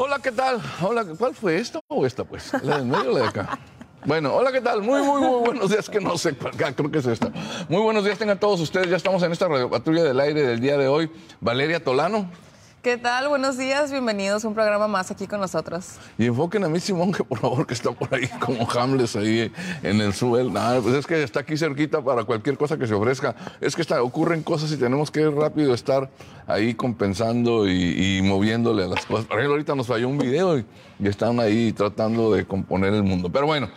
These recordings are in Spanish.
Hola, ¿qué tal? Hola, ¿cuál fue esta o esta, pues? ¿La del medio o la de acá? Bueno, hola, ¿qué tal? Muy, muy, muy buenos días, que no sé cuál, creo que es esta. Muy buenos días tengan todos ustedes, ya estamos en esta radio patrulla del aire del día de hoy. Valeria Tolano. ¿Qué tal? Buenos días, bienvenidos a un programa más aquí con nosotros. Y enfoquen a mí, Simón, que por favor, que está por ahí como Hamles ahí en el suelo. Nada, pues es que está aquí cerquita para cualquier cosa que se ofrezca. Es que ocurren cosas y tenemos que rápido estar ahí compensando y, moviéndole a las cosas. Por ejemplo, ahorita nos falló un video y, y están ahí tratando de componer el mundo. Pero bueno,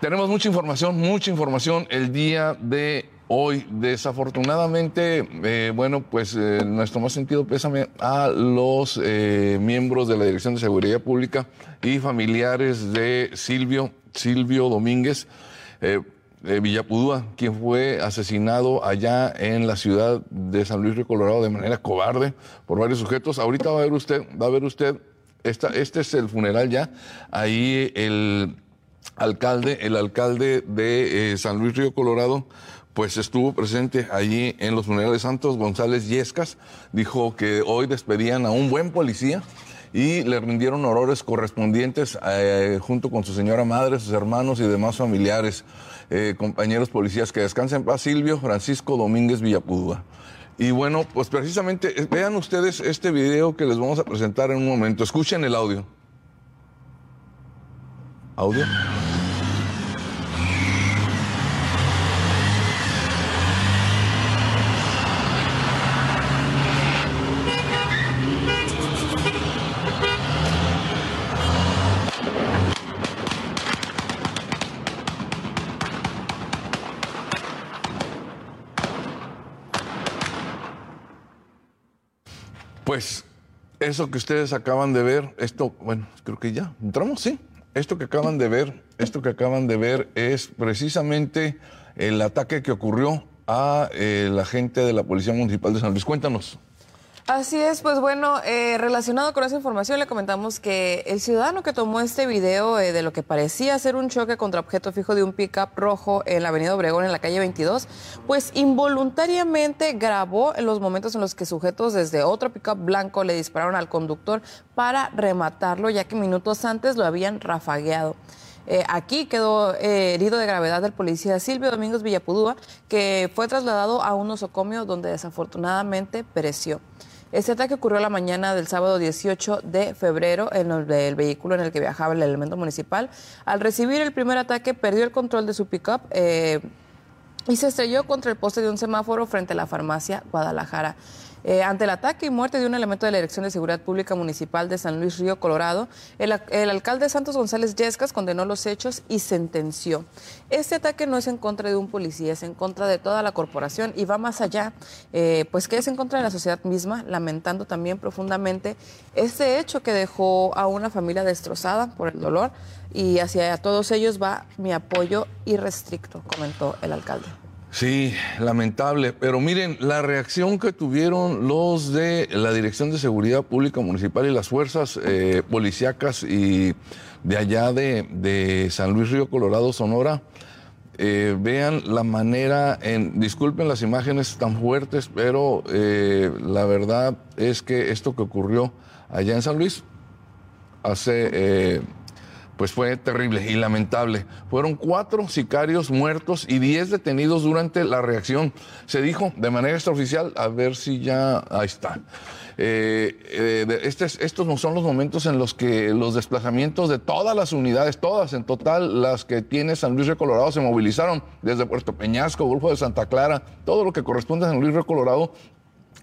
tenemos mucha información, mucha información el día de hoy. Desafortunadamente, eh, bueno, pues eh, nuestro más sentido pésame a los eh, miembros de la Dirección de Seguridad Pública y familiares de Silvio, Silvio Domínguez. Villapudúa, quien fue asesinado allá en la ciudad de San Luis Río Colorado de manera cobarde por varios sujetos. Ahorita va a ver usted, va a ver usted, esta, este es el funeral ya, ahí el alcalde, el alcalde de San Luis Río Colorado, pues estuvo presente allí en los funerales Santos González Yescas. Dijo que hoy despedían a un buen policía y le rindieron honores correspondientes eh, junto con su señora madre, sus hermanos y demás familiares, eh, compañeros policías. Que descansen en paz, Silvio Francisco Domínguez Villapudua. Y bueno, pues precisamente eh, vean ustedes este video que les vamos a presentar en un momento. Escuchen el audio. ¿Audio? Eso que ustedes acaban de ver, esto, bueno, creo que ya, entramos, sí. Esto que acaban de ver, esto que acaban de ver es precisamente el ataque que ocurrió a eh, la gente de la Policía Municipal de San Luis. Cuéntanos. Así es, pues bueno, eh, relacionado con esa información le comentamos que el ciudadano que tomó este video eh, de lo que parecía ser un choque contra objeto fijo de un pickup rojo en la avenida Obregón en la calle 22, pues involuntariamente grabó en los momentos en los que sujetos desde otro pickup blanco le dispararon al conductor para rematarlo, ya que minutos antes lo habían rafagueado. Eh, aquí quedó herido de gravedad el policía Silvio Domingos Villapudúa, que fue trasladado a un nosocomio donde desafortunadamente pereció. Este ataque ocurrió la mañana del sábado 18 de febrero en el, vehículo en el que viajaba el elemento municipal. Al recibir el primer ataque, perdió el control de su pickup. Eh, y se estrelló contra el poste de un semáforo frente a la farmacia Guadalajara. Eh, ante el ataque y muerte de un elemento de la Dirección de Seguridad Pública Municipal de San Luis Río Colorado, el, alcalde Santos González Yescas condenó los hechos y sentenció. Este ataque no es en contra de un policía, es en contra de toda la corporación y va más allá, eh, pues que es en contra de la sociedad misma, lamentando también profundamente este hecho que dejó a una familia destrozada por el dolor y hacia todos ellos va mi apoyo irrestricto, comentó el alcalde. Sí, lamentable. Pero miren, la reacción que tuvieron los de la Dirección de Seguridad Pública Municipal y las fuerzas eh, policíacas y de allá de, San Luis Río Colorado, Sonora, eh, vean la manera, en, disculpen las imágenes tan fuertes, pero eh, la verdad es que esto que ocurrió allá en San Luis hace eh, pues fue terrible y lamentable. Fueron cuatro sicarios muertos y diez detenidos durante la reacción. Se dijo de manera extraoficial, a ver si ya, ahí está. Eh, eh, estos no son los momentos en los que los desplazamientos de todas las unidades, todas en total, las que tiene San Luis de Colorado, se movilizaron desde Puerto Peñasco, Golfo de Santa Clara, todo lo que corresponde a San Luis de Colorado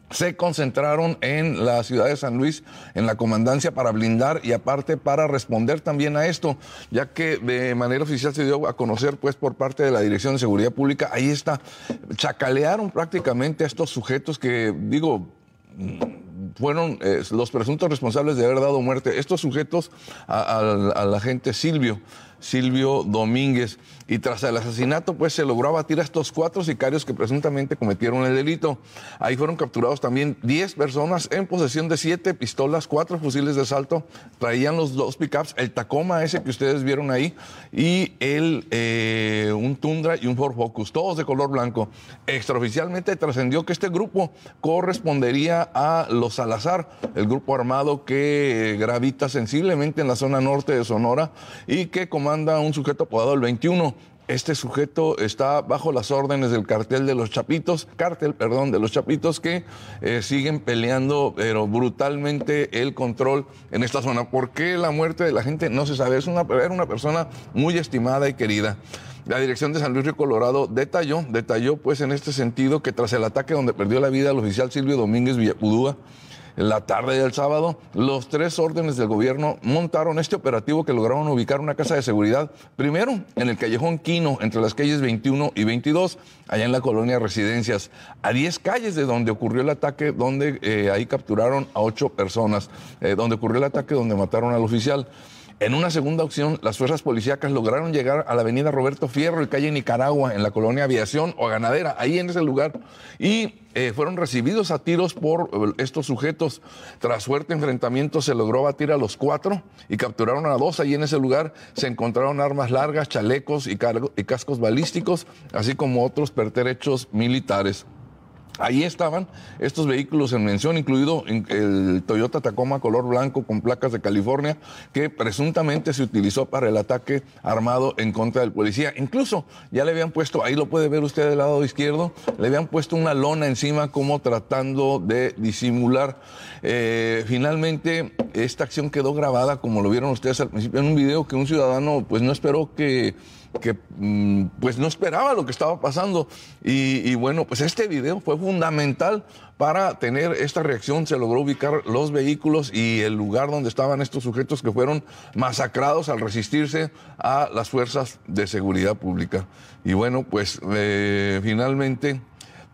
se concentraron en la ciudad de San Luis, en la comandancia para blindar y aparte para responder también a esto, ya que de manera oficial se dio a conocer pues por parte de la Dirección de Seguridad Pública, ahí está, chacalearon prácticamente a estos sujetos que digo fueron eh, los presuntos responsables de haber dado muerte. Estos sujetos a, la gente Silvio, Silvio Domínguez. Y tras el asesinato, pues se logró abatir a estos cuatro sicarios que presuntamente cometieron el delito. Ahí fueron capturados también 10 personas en posesión de siete pistolas, cuatro fusiles de asalto. Traían los dos pickups, el Tacoma ese que ustedes vieron ahí y el, eh, un Tundra y un Ford Focus, todos de color blanco. Extraoficialmente trascendió que este grupo correspondería a los Salazar, el grupo armado que gravita sensiblemente en la zona norte de Sonora y que comanda un sujeto apodado el 21. Este sujeto está bajo las órdenes del cartel de los Chapitos, cártel, perdón, de los Chapitos que eh, siguen peleando, pero brutalmente el control en esta zona. ¿Por qué la muerte de la gente? No se sabe. Es una, era una persona muy estimada y querida. La dirección de San Luis Río Colorado detalló, detalló pues en este sentido que tras el ataque donde perdió la vida el oficial Silvio Domínguez Villapudúa, la tarde del sábado, los tres órdenes del gobierno montaron este operativo que lograron ubicar una casa de seguridad, primero en el callejón Quino, entre las calles 21 y 22, allá en la colonia Residencias, a 10 calles de donde ocurrió el ataque, donde eh, ahí capturaron a ocho personas, eh, donde ocurrió el ataque donde mataron al oficial. En una segunda opción, las fuerzas policíacas lograron llegar a la avenida Roberto Fierro y calle Nicaragua, en la colonia Aviación o Ganadera, ahí en ese lugar, y eh, fueron recibidos a tiros por eh, estos sujetos. Tras fuerte enfrentamiento se logró batir a los cuatro y capturaron a dos. Ahí en ese lugar se encontraron armas largas, chalecos y, y cascos balísticos, así como otros pertrechos militares. Ahí estaban estos vehículos en mención, incluido el Toyota Tacoma color blanco con placas de California, que presuntamente se utilizó para el ataque armado en contra del policía. Incluso ya le habían puesto, ahí lo puede ver usted del lado izquierdo, le habían puesto una lona encima como tratando de disimular. Eh, finalmente, esta acción quedó grabada, como lo vieron ustedes al principio, en un video que un ciudadano pues no esperó que que mm, pues no esperaba lo que estaba pasando. Y, bueno, pues este video fue fundamental para tener esta reacción. Se logró ubicar los vehículos y el lugar donde estaban estos sujetos que fueron masacrados al resistirse a las fuerzas de seguridad pública. Y bueno, pues eh, finalmente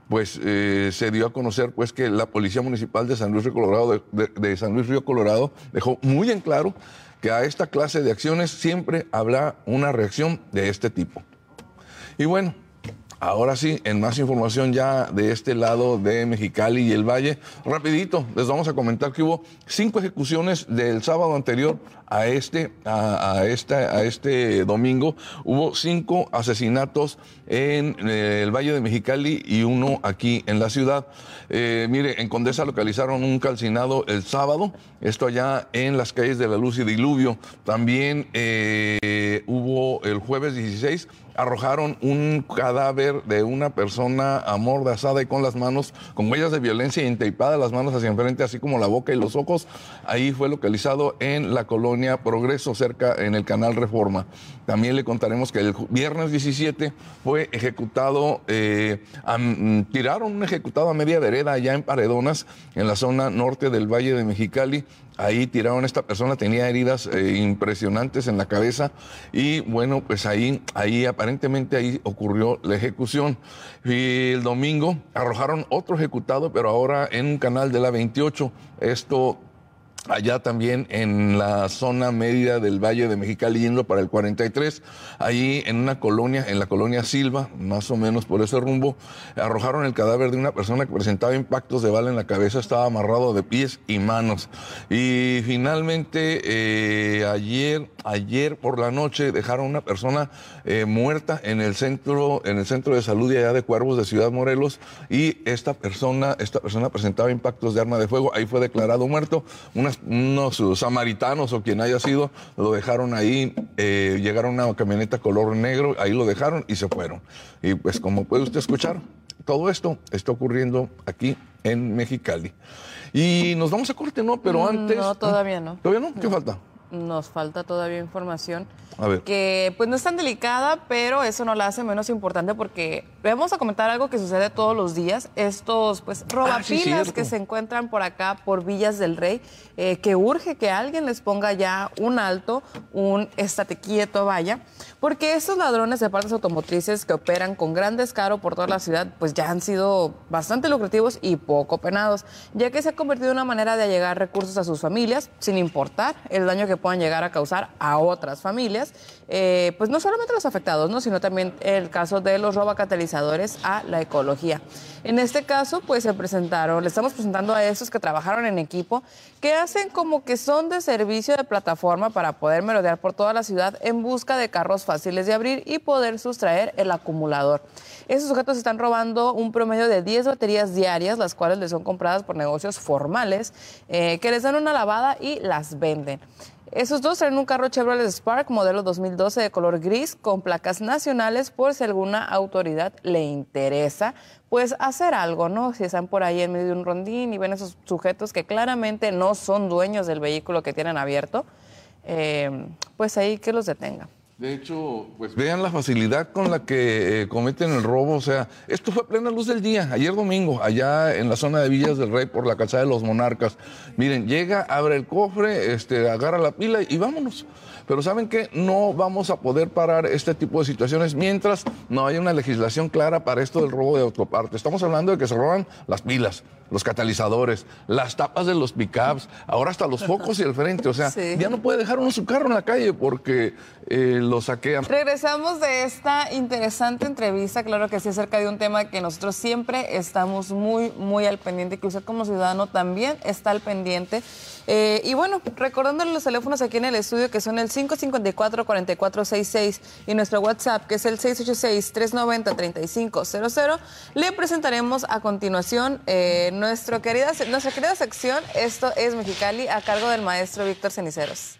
pues eh, se dio a conocer pues que la Policía Municipal de San Luis Río Colorado, de San Luis Río Colorado, dejó muy en claro que a esta clase de acciones siempre habrá una reacción de este tipo. Y bueno, Ahora sí, en más información ya de este lado de Mexicali y el Valle, rapidito les vamos a comentar que hubo cinco ejecuciones del sábado anterior a este, a, este, a este domingo. Hubo cinco asesinatos en eh, el Valle de Mexicali y uno aquí en la ciudad. Eh, mire, en Condesa localizaron un calcinado el sábado, esto allá en las calles de la Luz y Diluvio. También eh, hubo el jueves 16 arrojaron un cadáver de una persona amordazada y con las manos, con huellas de violencia inteipadas las manos hacia enfrente, así como la boca y los ojos. Ahí fue localizado en la colonia Progreso, cerca en el canal Reforma. También le contaremos que el viernes 17 fue ejecutado, eh, tiraron un ejecutado a media vereda allá en Paredonas, en la zona norte del Valle de Mexicali. Ahí tiraron a esta persona, tenía heridas eh, impresionantes en la cabeza y bueno, pues ahí, ahí aparentemente ahí ocurrió la ejecución. Y el domingo arrojaron otro ejecutado, pero ahora en un canal de la 28. Esto allá también en la zona media del Valle de Mexicali yendo para el 43, ahí en una colonia, en la colonia Silva, más o menos por ese rumbo, arrojaron el cadáver de una persona que presentaba impactos de bala en la cabeza, estaba amarrado de pies y manos. Y finalmente, eh, ayer, ayer por la noche dejaron una persona eh, muerta en el centro, en el centro de salud de allá de Cuervos de Ciudad Morelos, y esta persona, esta persona presentaba impactos de arma de fuego, ahí fue declarado muerto. Unos samaritanos o quien haya sido, lo dejaron ahí, eh, llegaron a una camioneta color negro, ahí lo dejaron y se fueron. Y pues como puede usted escuchar, todo esto está ocurriendo aquí en Mexicali. Y nos vamos a corte, ¿no? Pero mm, antes... No, todavía no. ¿Todavía no? ¿Qué falta? Nos falta todavía información a ver. que pues no es tan delicada, pero eso no la hace menos importante porque vamos a comentar algo que sucede todos los días, estos pues ah, robapilas que se encuentran por acá, por Villas del Rey, eh, que urge que alguien les ponga ya un alto, un estate quieto, vaya, porque estos ladrones de partes automotrices que operan con gran descaro por toda la ciudad, pues ya han sido bastante lucrativos y poco penados, ya que se ha convertido en una manera de allegar recursos a sus familias, sin importar el daño que puedan llegar a causar a otras familias. Eh, pues no solamente los afectados, ¿no? sino también el caso de los robacatalizadores a la ecología. En este caso, pues se presentaron, le estamos presentando a esos que trabajaron en equipo, que hacen como que son de servicio de plataforma para poder merodear por toda la ciudad en busca de carros fáciles de abrir y poder sustraer el acumulador. Esos sujetos están robando un promedio de 10 baterías diarias, las cuales les son compradas por negocios formales, eh, que les dan una lavada y las venden. Esos dos traen un carro Chevrolet Spark modelo 2012 de color gris con placas nacionales por si alguna autoridad le interesa, pues hacer algo, ¿no? Si están por ahí en medio de un rondín y ven esos sujetos que claramente no son dueños del vehículo que tienen abierto, eh, pues ahí que los detengan. De hecho, pues vean la facilidad con la que eh, cometen el robo. O sea, esto fue a plena luz del día, ayer domingo, allá en la zona de Villas del Rey, por la calzada de los Monarcas. Miren, llega, abre el cofre, este, agarra la pila y vámonos. Pero saben que no vamos a poder parar este tipo de situaciones mientras no haya una legislación clara para esto del robo de autoparte. Estamos hablando de que se roban las pilas, los catalizadores, las tapas de los pickups, ahora hasta los focos y el frente. O sea, ya no puede dejar uno su carro en la calle porque eh, lo saquean. Regresamos de esta interesante entrevista, claro que sí, acerca de un tema que nosotros siempre estamos muy, muy al pendiente, que usted como ciudadano también está al pendiente. Eh, y bueno, recordándole los teléfonos aquí en el estudio que son el 554-4466 y nuestro WhatsApp que es el 686-390-3500, le presentaremos a continuación eh, nuestra, querida, nuestra querida sección Esto es Mexicali a cargo del maestro Víctor Ceniceros.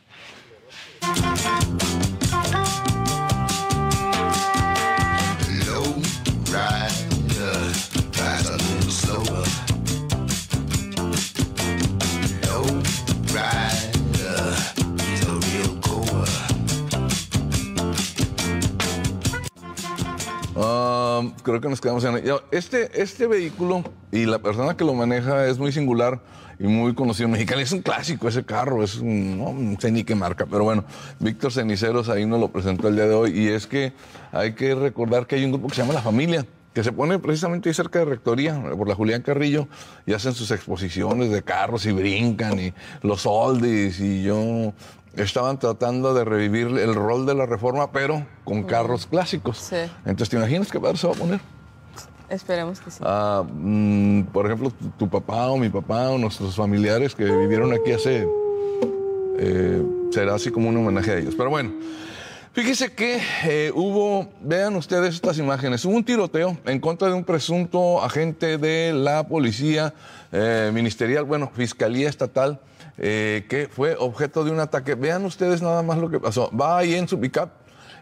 Creo que nos quedamos en... Este, este vehículo y la persona que lo maneja es muy singular y muy conocido en Mexicali. Es un clásico ese carro, es un, no sé ni qué marca, pero bueno, Víctor Ceniceros ahí nos lo presentó el día de hoy y es que hay que recordar que hay un grupo que se llama La Familia que se pone precisamente ahí cerca de Rectoría, por la Julián Carrillo, y hacen sus exposiciones de carros y brincan, y los oldies, y yo estaban tratando de revivir el rol de la reforma, pero con carros clásicos. Sí. Entonces, ¿te imaginas qué padre se va a poner? Esperemos que sí. Ah, mm, por ejemplo, tu, papá o mi papá o nuestros familiares que vivieron aquí hace... Eh, será así como un homenaje a ellos. Pero bueno, fíjese que eh, hubo, vean ustedes estas imágenes, hubo un tiroteo en contra de un presunto agente de la policía eh, ministerial, bueno, Fiscalía Estatal eh, que fue objeto de un ataque. Vean ustedes nada más lo que pasó. Va ahí en su pickup,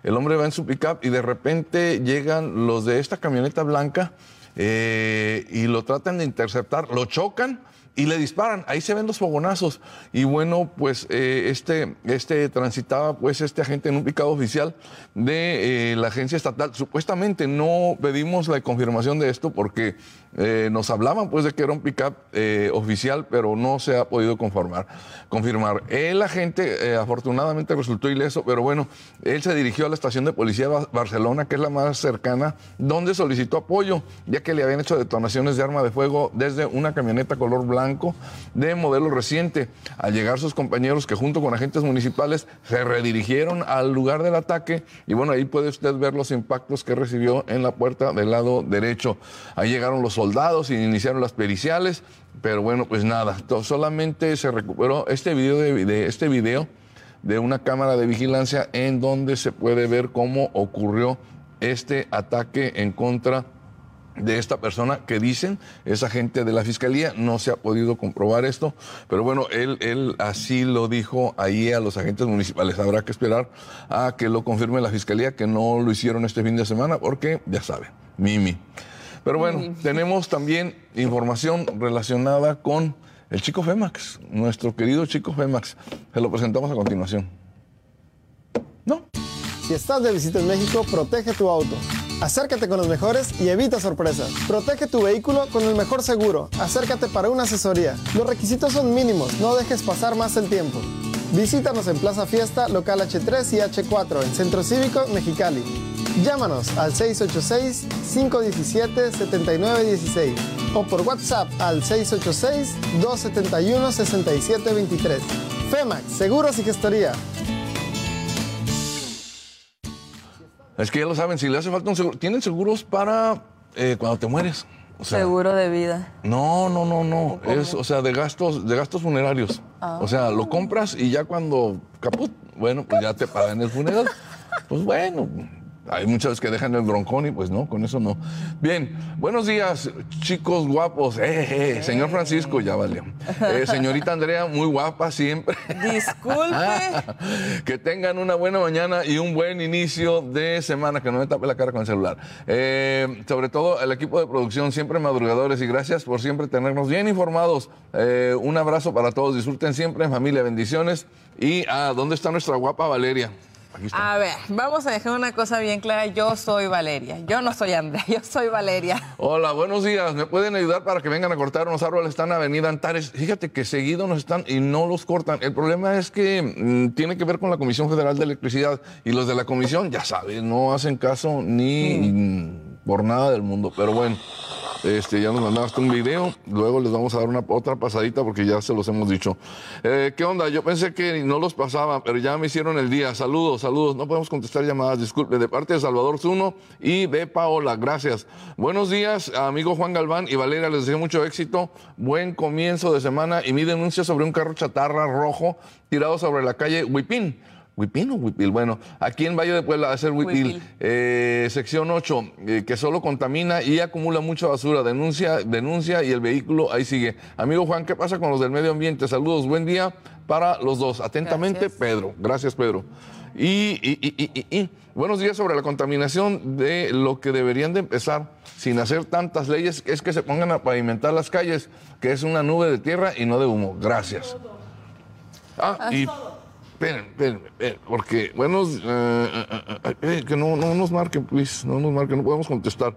el hombre va en su pickup y de repente llegan los de esta camioneta blanca eh, y lo tratan de interceptar, lo chocan y le disparan. Ahí se ven los fogonazos. Y bueno, pues eh, este, este transitaba pues este agente en un picado oficial de la agencia estatal. Supuestamente no pedimos la confirmación de esto porque eh, nos hablaban pues de que era un pickup eh, oficial, pero no se ha podido conformar, confirmar. El agente eh, afortunadamente resultó ileso, pero bueno, él se dirigió a la estación de policía de Barcelona, que es la más cercana, donde solicitó apoyo, ya que le habían hecho detonaciones de arma de fuego desde una camioneta color blanco de modelo reciente. Al llegar sus compañeros, que junto con agentes municipales se redirigieron al lugar del ataque, y bueno, ahí puede usted ver los impactos que recibió en la puerta del lado derecho. Ahí llegaron los soldados y iniciaron las periciales, pero bueno, pues nada, solamente se recuperó este video de, este video de una cámara de vigilancia en donde se puede ver cómo ocurrió este ataque en contra de esta persona que dicen es agente de la fiscalía. No se ha podido comprobar esto, pero bueno, él, él así lo dijo ahí a los agentes municipales. Habrá que esperar a que lo confirme la fiscalía, que no lo hicieron este fin de semana, porque ya sabe, Mimi. Pero bueno, tenemos también información relacionada con el chico Femax, nuestro querido chico Femax. Se lo presentamos a continuación. ¿No? Si estás de visita en México, protege tu auto. Acércate con los mejores y evita sorpresas. Protege tu vehículo con el mejor seguro. Acércate para una asesoría. Los requisitos son mínimos, no dejes pasar más el tiempo. Visítanos en Plaza Fiesta, local H3 y H4, en Centro Cívico Mexicali. Llámanos al 686-517-7916 o por WhatsApp al 686-271-6723. FEMAX, seguros y gestoría. Es que ya lo saben, si le hace falta un seguro, tienen seguros para eh, cuando te mueres. O sea, Seguro de vida. No, no, no, no. Es, o sea, de gastos, de gastos funerarios. O sea, lo compras y ya cuando caput, bueno, pues ya te pagan el funeral. Pues bueno, hay muchas que dejan el broncón y pues no, con eso no. Bien, buenos días, chicos guapos. Eh, eh, señor Francisco, ya vale. Eh, señorita Andrea, muy guapa siempre. Disculpe. que tengan una buena mañana y un buen inicio de semana, que no me tape la cara con el celular. Eh, sobre todo el equipo de producción, siempre madrugadores y gracias por siempre tenernos bien informados. Eh, un abrazo para todos, disfruten siempre en familia, bendiciones. Y, ah, ¿dónde está nuestra guapa Valeria? Aquí está. A ver, vamos a dejar una cosa bien clara. Yo soy Valeria. Yo no soy Andrea, yo soy Valeria. Hola, buenos días. ¿Me pueden ayudar para que vengan a cortar unos árboles? Están en Avenida Antares. Fíjate que seguido nos están y no los cortan. El problema es que mm, tiene que ver con la Comisión Federal de Electricidad y los de la comisión, ya saben, no hacen caso ni mm, por nada del mundo. Pero bueno, este, ya nos mandaste un video. Luego les vamos a dar una otra pasadita porque ya se los hemos dicho. Eh, ¿Qué onda? Yo pensé que no los pasaba, pero ya me hicieron el día. Saludos, saludos. No podemos contestar llamadas, disculpe. De parte de Salvador Zuno y de Paola, gracias. Buenos días, amigo Juan Galván y Valeria. Les deseo mucho éxito. Buen comienzo de semana. Y mi denuncia sobre un carro chatarra rojo tirado sobre la calle Huipín. ¿Huipín o Huipil? Bueno, aquí en Valle de Puebla, a ser Huipil, Huipil. eh, sección 8, eh, que solo contamina y acumula mucha basura. Denuncia, denuncia y el vehículo ahí sigue. Amigo Juan, ¿qué pasa con los del medio ambiente? Saludos, buen día para los dos. Atentamente, Gracias. Pedro. Gracias, Pedro. Y, y- y- y- y- y, buenos días sobre la contaminación de lo que deberían de empezar sin hacer tantas leyes, es que se pongan a pavimentar las calles, que es una nube de tierra y no de humo. Gracias. Ah, y esperen, esperen, esperen, porque, bueno, eh, eh, eh, que no, no nos marquen, please, no nos marquen, no podemos contestar.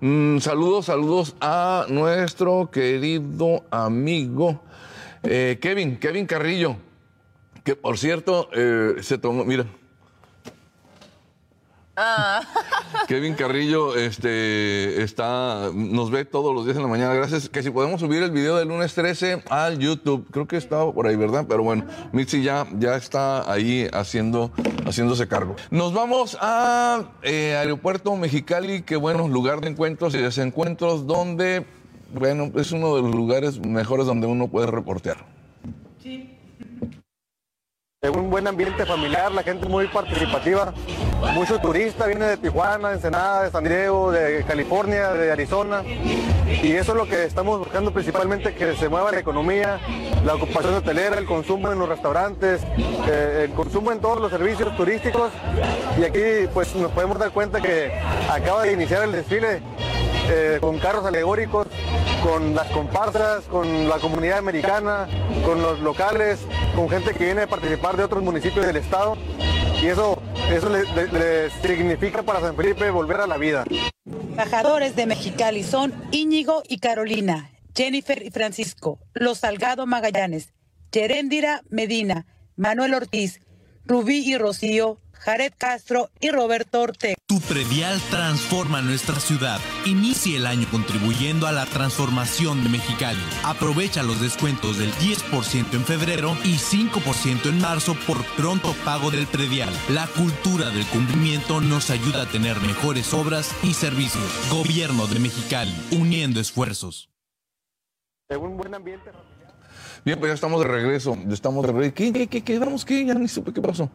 Mm, saludos, saludos a nuestro querido amigo Kevin, Kevin Carrillo, que por cierto, se tomó, mira. Kevin Carrillo este, está, nos ve todos los días en la mañana. Gracias. Que si podemos subir el video del lunes 13 al YouTube. Creo que estaba por ahí, ¿verdad? Pero bueno, Mitzi ya, ya está ahí haciendo, haciéndose cargo. Nos vamos a eh, Aeropuerto Mexicali, que bueno, lugar de encuentros y desencuentros donde, bueno, es uno de los lugares mejores donde uno puede reportear. Es un buen ambiente familiar, la gente muy participativa. Muchos turistas vienen de Tijuana, de Ensenada, de San Diego, de California, de Arizona. Y eso es lo que estamos buscando principalmente, que se mueva la economía, la ocupación hotelera, el consumo en los restaurantes, eh, el consumo en todos los servicios turísticos. Y aquí pues nos podemos dar cuenta que acaba de iniciar el desfile eh, con carros alegóricos, con las comparsas, con la comunidad americana, con los locales, con gente que viene a participar de otros municipios del estado. Y eso, eso le, le- le significa para San Felipe volver a la vida. Embajadores de Mexicali son Íñigo y Carolina, Jennifer y Francisco, Los Salgado Magallanes, Yeréndira Medina, Manuel Ortiz, Rubí y Rocío, Jared Castro y Roberto Ortega. Tu predial transforma nuestra ciudad. Inicie el año contribuyendo a la transformación de Mexicali. Aprovecha los descuentos del 10% en febrero y 5% en marzo por pronto pago del predial. La cultura del cumplimiento nos ayuda a tener mejores obras y servicios. Gobierno de Mexicali, uniendo esfuerzos. Es un buen ambiente. Bien, pues ya estamos de regreso. ya Estamos de regreso. ¿Qué, qué, qué quedamos? ¿Qué? Ya ni supe qué pasó.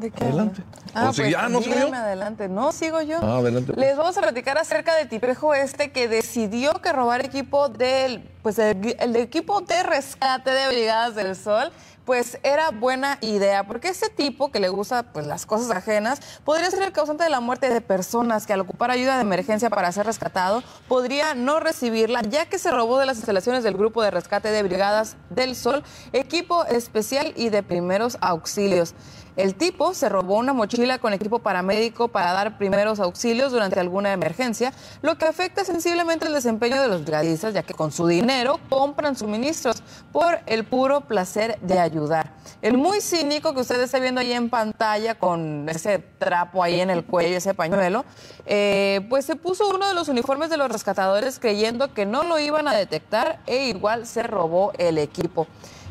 ¿De qué Adelante. ¿O sigue? Ah, ¿no dígame adelante. No, sigo yo. Ah, adelante, pues. Les vamos a platicar acerca del tipejo este que decidió que robar equipo del, pues el, el equipo de rescate de Brigadas del Sol, pues era buena idea, porque este tipo que le gusta pues las cosas ajenas, podría ser el causante de la muerte de personas que al ocupar ayuda de emergencia para ser rescatado, podría no recibirla, ya que se robó de las instalaciones del grupo de rescate de Brigadas del Sol, equipo especial y de primeros auxilios. El tipo se robó una mochila con equipo paramédico para dar primeros auxilios durante alguna emergencia, lo que afecta sensiblemente el desempeño de los brigadistas, ya que con su dinero compran suministros por el puro placer de ayudar. El muy cínico que usted está viendo ahí en pantalla con ese trapo ahí en el cuello, ese pañuelo, eh, pues se puso uno de los uniformes de los rescatadores creyendo que no lo iban a detectar e igual se robó el equipo.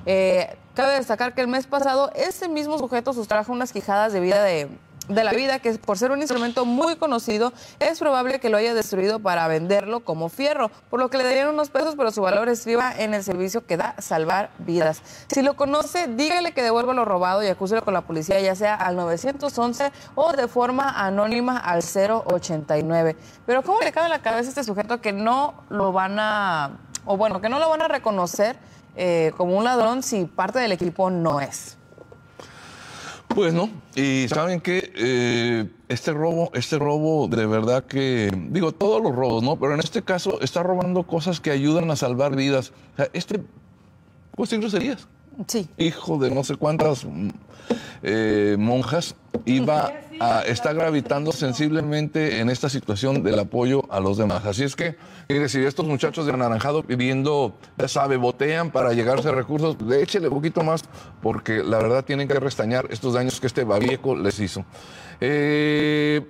Eh, Cabe destacar que el mes pasado este mismo sujeto sustrajo unas quijadas de vida de de la vida que por ser un instrumento muy conocido es probable que lo haya destruido para venderlo como fierro, por lo que le darían unos pesos, pero su valor estriba en el servicio que da salvar vidas. Si lo conoce, dígale que devuelva lo robado y acúselo con la policía, ya sea al 911 o de forma anónima al 089. Pero ¿cómo le cabe a la cabeza a este sujeto que no lo van a, o bueno, que no lo van a reconocer eh, como un ladrón si parte del equipo no es? Pues no, y saben que eh, este robo, este robo de verdad que, digo, todos los robos, ¿no? Pero en este caso está robando cosas que ayudan a salvar vidas. O sea, este, pues sin groserías. Sí. Hijo de no sé cuántas eh, monjas iba a, está gravitando sensiblemente en esta situación del apoyo a los demás. Así es que, mire, si estos muchachos de anaranjado pidiendo, ya sabe, botean para llegarse a recursos, échele un poquito más, porque la verdad tienen que restañar estos daños que este babieco les hizo. Eh,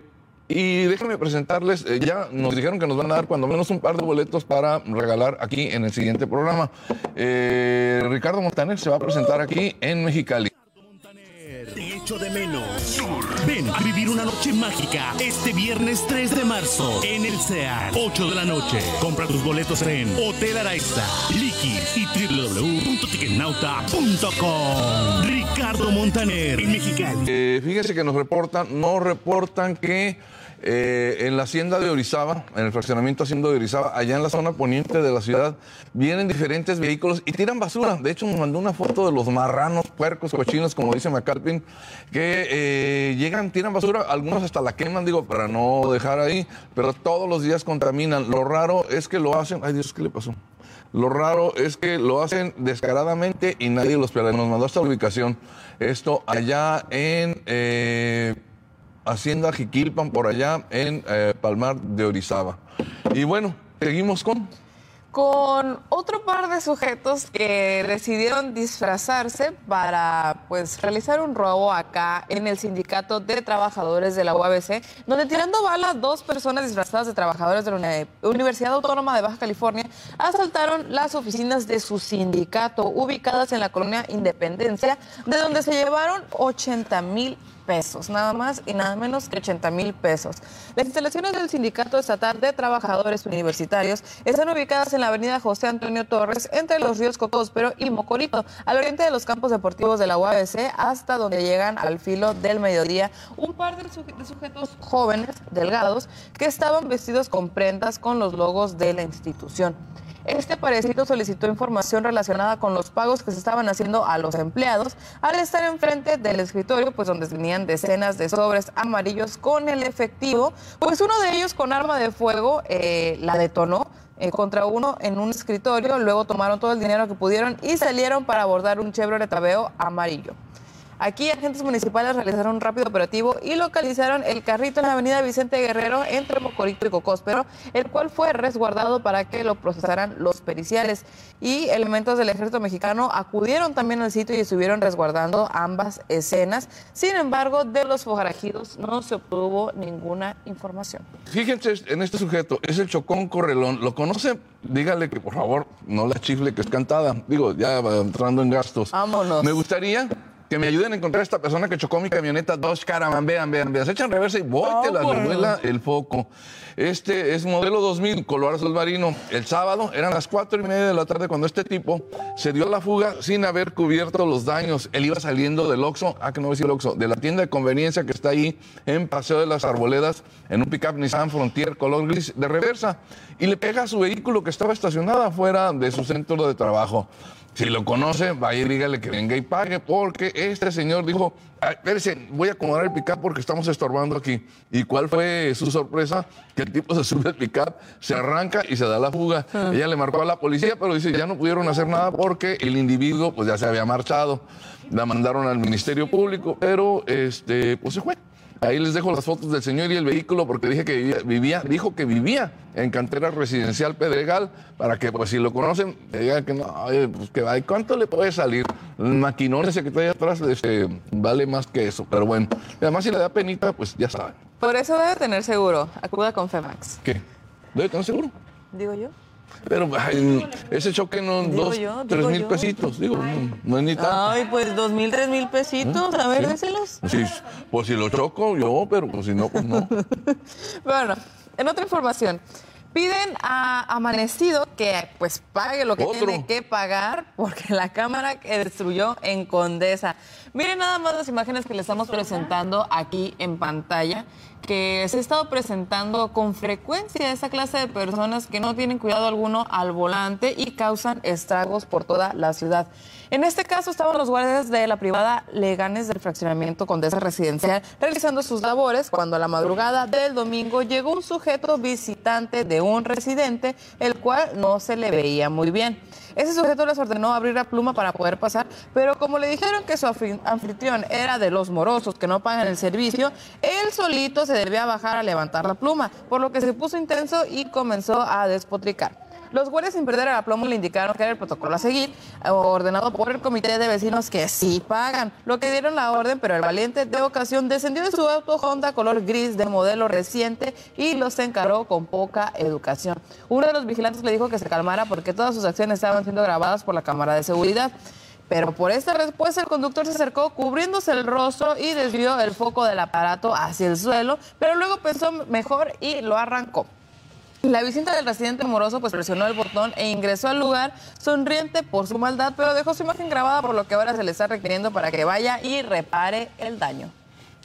y déjenme presentarles, eh, ya nos dijeron que nos van a dar cuando menos un par de boletos para regalar aquí en el siguiente programa. Eh, Ricardo Montaner se va a presentar aquí en Mexicali. Te echo de menos. Ven a vivir una noche mágica este viernes 3 de marzo en el SEAT, 8 de la noche. Compra tus boletos en Hotel Araiza, Likis y www.ticketnauta.com. Ricardo Montaner, en Mexicali. Eh, fíjense que nos reportan, no reportan que eh, en la hacienda de Orizaba, en el fraccionamiento hacienda de Orizaba, allá en la zona poniente de la ciudad, vienen diferentes vehículos y tiran basura. De hecho, nos mandó una foto de los marranos, puercos, cochinos, como dice McAlpin, que eh, llegan, tiran basura, algunos hasta la queman, digo, para no dejar ahí, pero todos los días contaminan. Lo raro es que lo hacen, ay Dios, ¿qué le pasó? Lo raro es que lo hacen descaradamente y nadie los pierde. Nos mandó esta ubicación. Esto allá en eh, Hacienda Jiquilpan, por allá en eh, Palmar de Orizaba. Y bueno, seguimos con... con otro par de sujetos que decidieron disfrazarse para pues realizar un robo acá en el sindicato de trabajadores de la UABC, donde tirando bala dos personas disfrazadas de trabajadores de la Uni- Universidad Autónoma de Baja California asaltaron las oficinas de su sindicato ubicadas en la colonia Independencia, de donde se llevaron 80 mil pesos, nada más y nada menos que 80 mil pesos. Las instalaciones del Sindicato Estatal de Trabajadores Universitarios están ubicadas en la avenida José Antonio Torres, entre los ríos Cocóspero y Mocorito, al oriente de los campos deportivos de la UABC, hasta donde llegan al filo del mediodía un par de, de sujetos jóvenes, delgados, que estaban vestidos con prendas con los logos de la institución. Este parecito solicitó información relacionada con los pagos que se estaban haciendo a los empleados al estar enfrente del escritorio, pues donde tenían decenas de sobres amarillos con el efectivo, pues uno de ellos con arma de fuego eh, la detonó eh, contra uno en un escritorio, luego tomaron todo el dinero que pudieron y salieron para abordar un Chevrolet Aveo amarillo. Aquí agentes municipales realizaron un rápido operativo y localizaron el carrito en la avenida Vicente Guerrero entre Mocorito y Cocóspero, el cual fue resguardado para que lo procesaran los periciales. Y elementos del ejército mexicano acudieron también al sitio y estuvieron resguardando ambas escenas. Sin embargo, de los forajidos no se obtuvo ninguna información. Fíjense en este sujeto, es el Chocón Correlón. ¿Lo conoce? Dígale que por favor no la chifle que es cantada. Digo, ya va entrando en gastos. Vámonos. Me gustaría que me ayuden a encontrar a esta persona que chocó mi camioneta dos caravan. Vean, vean, vean. Se echan reversa y voy, te la revuela el foco. Este es modelo 2000, color azul marino. El sábado eran las cuatro y media de la tarde cuando este tipo se dio la fuga sin haber cubierto los daños. Él iba saliendo del Oxxo, ah, que no a decir el Oxxo, de la tienda de conveniencia que está ahí en Paseo de las Arboledas, en un pickup Nissan Frontier color gris de reversa. Y le pega a su vehículo que estaba estacionado afuera de su centro de trabajo. Si lo conoce, vaya y dígale que venga y pague, porque este señor dijo, "Ay, espérese, voy a acomodar el pickup porque estamos estorbando aquí. ¿Y cuál fue su sorpresa? Que el tipo se sube al pickup, se arranca y se da la fuga. Ella le marcó a la policía, pero dice, ya no pudieron hacer nada porque el individuo pues ya se había marchado. La mandaron al Ministerio Público, pero este, pues se fue. Ahí les dejo las fotos del señor y el vehículo porque dije que vivía, vivía- dijo que vivía en cantera residencial Pedregal para que pues si lo conocen le digan que no, pues que va, ¿cuánto le puede salir? El maquinón ese que está ahí atrás este, vale más que eso, pero bueno. Y además si le da penita, pues ya saben. Por eso debe tener seguro. Acuda con FEMAX. ¿Qué? ¿Debe tener seguro? Digo yo. Pero ay, ese choque no, Digo dos, yo, tres mil yo. pesitos, digo, no, no es ni tanto. Ay, pues dos mil, tres mil pesitos. A ver, Sí. déselos. Sí, pues si lo choco yo, pero pues si no, pues no. Bueno, en otra información, piden a Amanecido que pues pague lo que Otro. tiene que pagar porque la cámara que destruyó en Condesa. Miren nada más las imágenes que le estamos presentando aquí en pantalla, que se ha estado presentando con frecuencia esa clase de personas que no tienen cuidado alguno al volante y causan estragos por toda la ciudad. En este caso estaban los guardias de la privada Leganes del fraccionamiento Condesa Residencial realizando sus labores cuando a la madrugada del domingo llegó un sujeto visitante de un residente, el cual no se le veía muy bien. Ese sujeto les ordenó abrir la pluma para poder pasar, pero como le dijeron que su anfi- anfitrión era de los morosos que no pagan el servicio, él solito se debía bajar a levantar la pluma, por lo que se puso intenso y comenzó a despotricar. Los guardias sin perder el aplomo le indicaron que era el protocolo a seguir, eh, ordenado por el comité de vecinos que sí pagan, lo que dieron la orden, pero el valiente de ocasión descendió de su auto Honda color gris de modelo reciente y los encaró con poca educación. Uno de los vigilantes le dijo que se calmara porque todas sus acciones estaban siendo grabadas por la cámara de seguridad. Pero por esta respuesta el conductor se acercó cubriéndose el rostro y desvió el foco del aparato hacia el suelo, pero luego pensó mejor y lo arrancó. La visita del residente moroso pues presionó el botón e ingresó al lugar sonriente por su maldad, pero dejó su imagen grabada por lo que ahora se le está requiriendo para que vaya y repare el daño.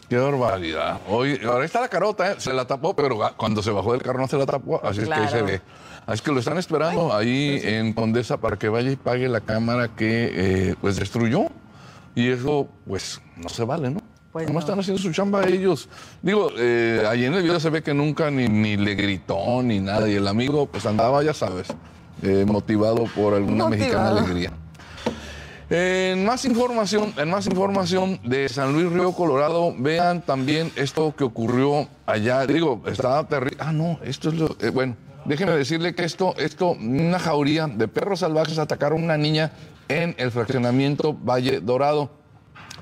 Qué barbaridad. Hoy, ahora está la carota, ¿eh? se la tapó, pero cuando se bajó del carro no se la tapó, así es que ahí se ve. Así que lo están esperando ahí en Condesa para que vaya y pague la cámara que eh, pues destruyó. Y eso, pues, no se vale, ¿no? Pues ¿Cómo no. están haciendo su chamba ellos? Digo, eh, ahí en el video se ve que nunca ni, ni le gritó ni nada. Y el amigo, pues andaba, ya sabes, eh, motivado por alguna mexicana alegría. En más información, en más información de San Luis Río Colorado, vean también esto que ocurrió allá. Digo, estaba terrible. Ah, no, esto es lo. eh, bueno, déjeme decirle que esto, esto, una jauría de perros salvajes atacaron a una niña en el fraccionamiento Valle Dorado.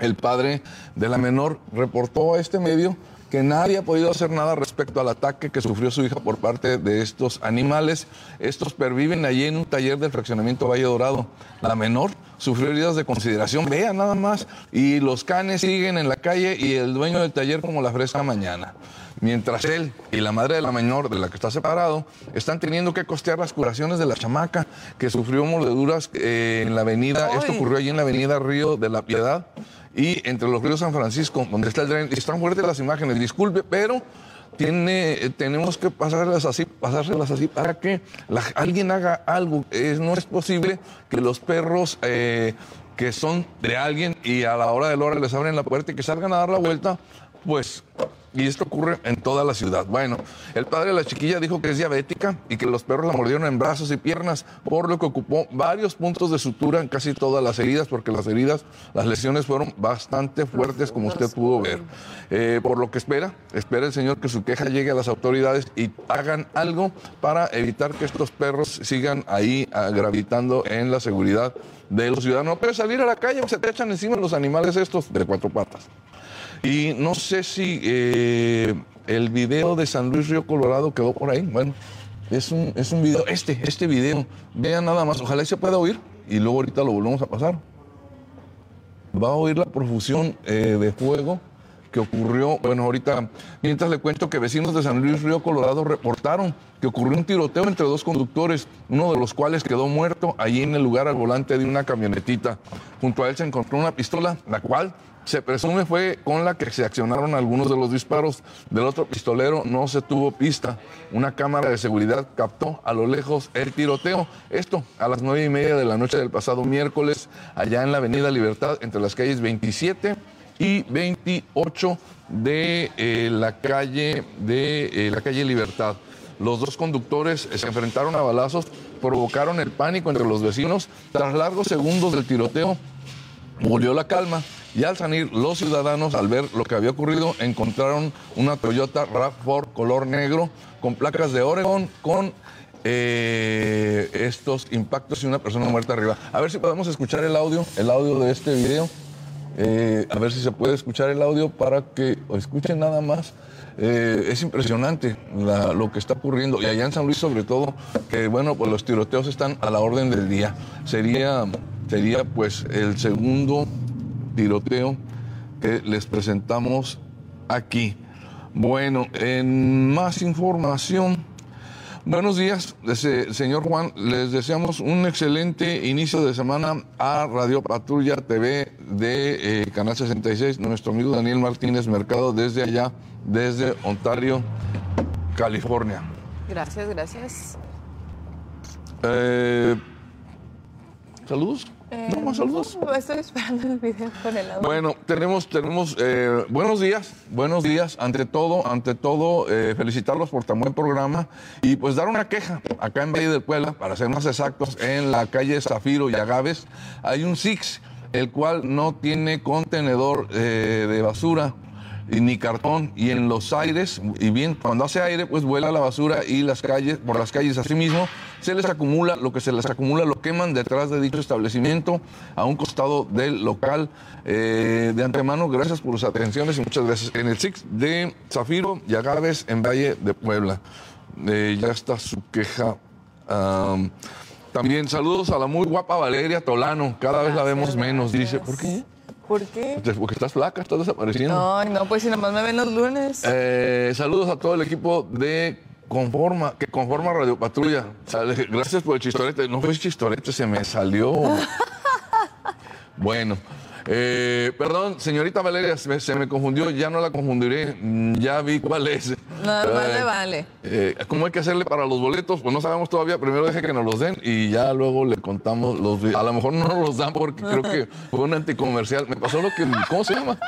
El padre de la menor reportó a este medio que nadie ha podido hacer nada respecto al ataque que sufrió su hija por parte de estos animales. Estos perviven allí en un taller del fraccionamiento Valle Dorado. La menor sufrió heridas de consideración, vea nada más, y los canes siguen en la calle y el dueño del taller como la fresca mañana. Mientras él y la madre de la menor, de la que está separado, están teniendo que costear las curaciones de la chamaca que sufrió mordeduras eh, en la avenida. Esto ocurrió allí en la avenida Río de la Piedad y entre los ríos San Francisco, donde está el tren. Están fuertes las imágenes, disculpe, pero tiene, eh, tenemos que pasarlas así, pasárselas así para que alguien haga algo. Es- no es posible que los perros eh, que son de alguien y a la hora de la hora les abren la puerta y que salgan a dar la vuelta, pues y esto ocurre en toda la ciudad. Bueno, el padre de la chiquilla dijo que es diabética y que los perros la mordieron en brazos y piernas, por lo que ocupó varios puntos de sutura en casi todas las heridas, porque las heridas, las lesiones fueron bastante fuertes, como usted pudo ver. Eh, por lo que espera, espera el señor que su queja llegue a las autoridades y hagan algo para evitar que estos perros sigan ahí ah, gravitando en la seguridad de los ciudadanos. No puedes salir a la calle, se te echan encima los animales estos de cuatro patas. Y no sé si eh, el video de San Luis Río Colorado quedó por ahí. Bueno, es un, es un video, este, este video. Vean nada más, ojalá se pueda oír y luego ahorita lo volvemos a pasar. Va a oír la profusión eh, de fuego que ocurrió, bueno, ahorita, mientras le cuento que vecinos de San Luis Río Colorado reportaron que ocurrió un tiroteo entre dos conductores, uno de los cuales quedó muerto allí en el lugar al volante de una camionetita. Junto a él se encontró una pistola, la cual se presume fue con la que se accionaron algunos de los disparos. Del otro pistolero no se tuvo pista. Una cámara de seguridad captó a lo lejos el tiroteo. Esto a las nueve y media de la noche del pasado miércoles, allá en la Avenida Libertad, entre las calles 27 y 28 de eh, la calle de eh, la calle Libertad. Los dos conductores se enfrentaron a balazos, provocaron el pánico entre los vecinos. Tras largos segundos del tiroteo, volvió la calma y al salir los ciudadanos al ver lo que había ocurrido encontraron una Toyota RAV4 color negro con placas de Oregon con eh, estos impactos y una persona muerta arriba. A ver si podemos escuchar el audio, el audio de este video. Eh, a ver si se puede escuchar el audio para que escuchen nada más. Eh, es impresionante lo que está ocurriendo. Y allá en San Luis sobre todo, que bueno, pues los tiroteos están a la orden del día. Sería, sería pues el segundo tiroteo que les presentamos aquí. Bueno, en más información. Buenos días, señor Juan. Les deseamos un excelente inicio de semana a Radio Patrulla TV de eh, Canal 66. Nuestro amigo Daniel Martínez Mercado desde allá, desde Ontario, California. Gracias, gracias. Eh, ¿Saludos? no más saludos. No, estoy esperando el video con el audio. Bueno, tenemos, tenemos eh, buenos días, buenos días. Ante todo, ante todo, eh, felicitarlos por tan buen programa y pues dar una queja. Acá en Valle del Puebla, para ser más exactos, en la calle Zafiro y Agaves, hay un Six, el cual no tiene contenedor eh, de basura ni cartón. Y en los aires y bien cuando hace aire pues vuela la basura y las calles por las calles así mismo se les acumula lo que se les acumula lo queman detrás de dicho establecimiento a un costado del local. Eh, de antemano gracias por sus atenciones y muchas gracias. En el Six de Zafiro y Agaves en Valle de Puebla. Eh, ya está su queja Am, también saludos a la muy guapa Valeria Tolano. Cada vez la vemos menos dice. ¿por qué? ¿Por qué? Porque estás flaca, estás desapareciendo. Ay, no, pues si nomás me ven los lunes. Eh, saludos a todo el equipo de Conforma, que conforma Radio Patrulla. Gracias por el chistorete. No fue chistorete, se me salió. bueno. eh, perdón, señorita Valeria, se me, se me confundió, ya no la confundiré, ya vi cuál es. No, vale, Eh, vale. eh, ¿Cómo hay que hacerle para los boletos? Pues no sabemos todavía. Primero deje que nos los den y ya luego le contamos los. A lo mejor no nos los dan porque creo que fue un anticomercial. Me pasó lo que. ¿Cómo se llama?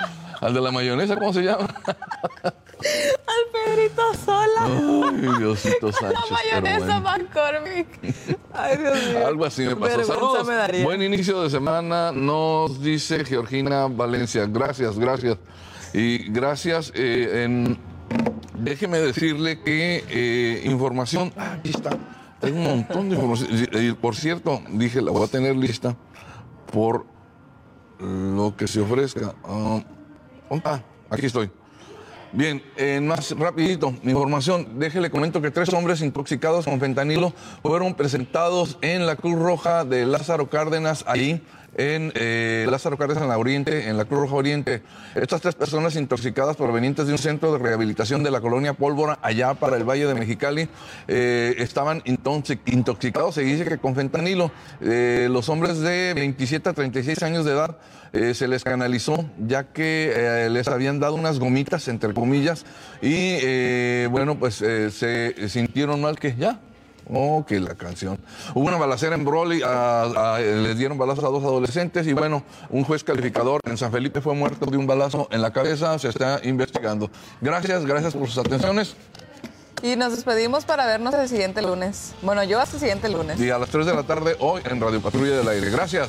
Al de la mayonesa, ¿cómo se llama? Al Pedrito Sola. Ay, Diosito Sánchez. La mayonesa bueno. McCormick. Ay, Dios mío. Algo así me pasó. Saludos. me daría. Buen inicio de semana, nos dice Georgina Valencia. Gracias, gracias. Y gracias. eh, en- déjeme decirle que eh, información. Ah, aquí está. Tengo un montón de información. Por cierto, dije, la voy a tener lista por lo que se ofrezca. Ah, ¿dónde está? Aquí estoy. Bien, en más rapidito, mi información, déjele comento que tres hombres intoxicados con fentanilo fueron presentados en la Cruz Roja de Lázaro Cárdenas, ahí en eh, Lázaro Cárdenas en la Oriente, en la Cruz Roja Oriente. Estas tres personas intoxicadas provenientes de un centro de rehabilitación de la colonia Pólvora, allá para el Valle de Mexicali, eh, estaban intoxi- intoxicados, se dice que con fentanilo. Eh, los hombres de 27 a 36 años de edad eh, se les canalizó, ya que les habían dado unas gomitas, entre comillas, y bueno, pues se sintieron mal que ya. Oh, que la canción. Hubo una balacera en Broly, a- a- les dieron balazos a dos adolescentes y bueno, un juez calificador en San Felipe fue muerto de un balazo en la cabeza, se está investigando. Gracias, gracias por sus atenciones Y nos despedimos para vernos el siguiente lunes. Bueno, yo hasta el siguiente lunes. y a las 3 de la tarde hoy en Radio Patrulla del Aire. Gracias.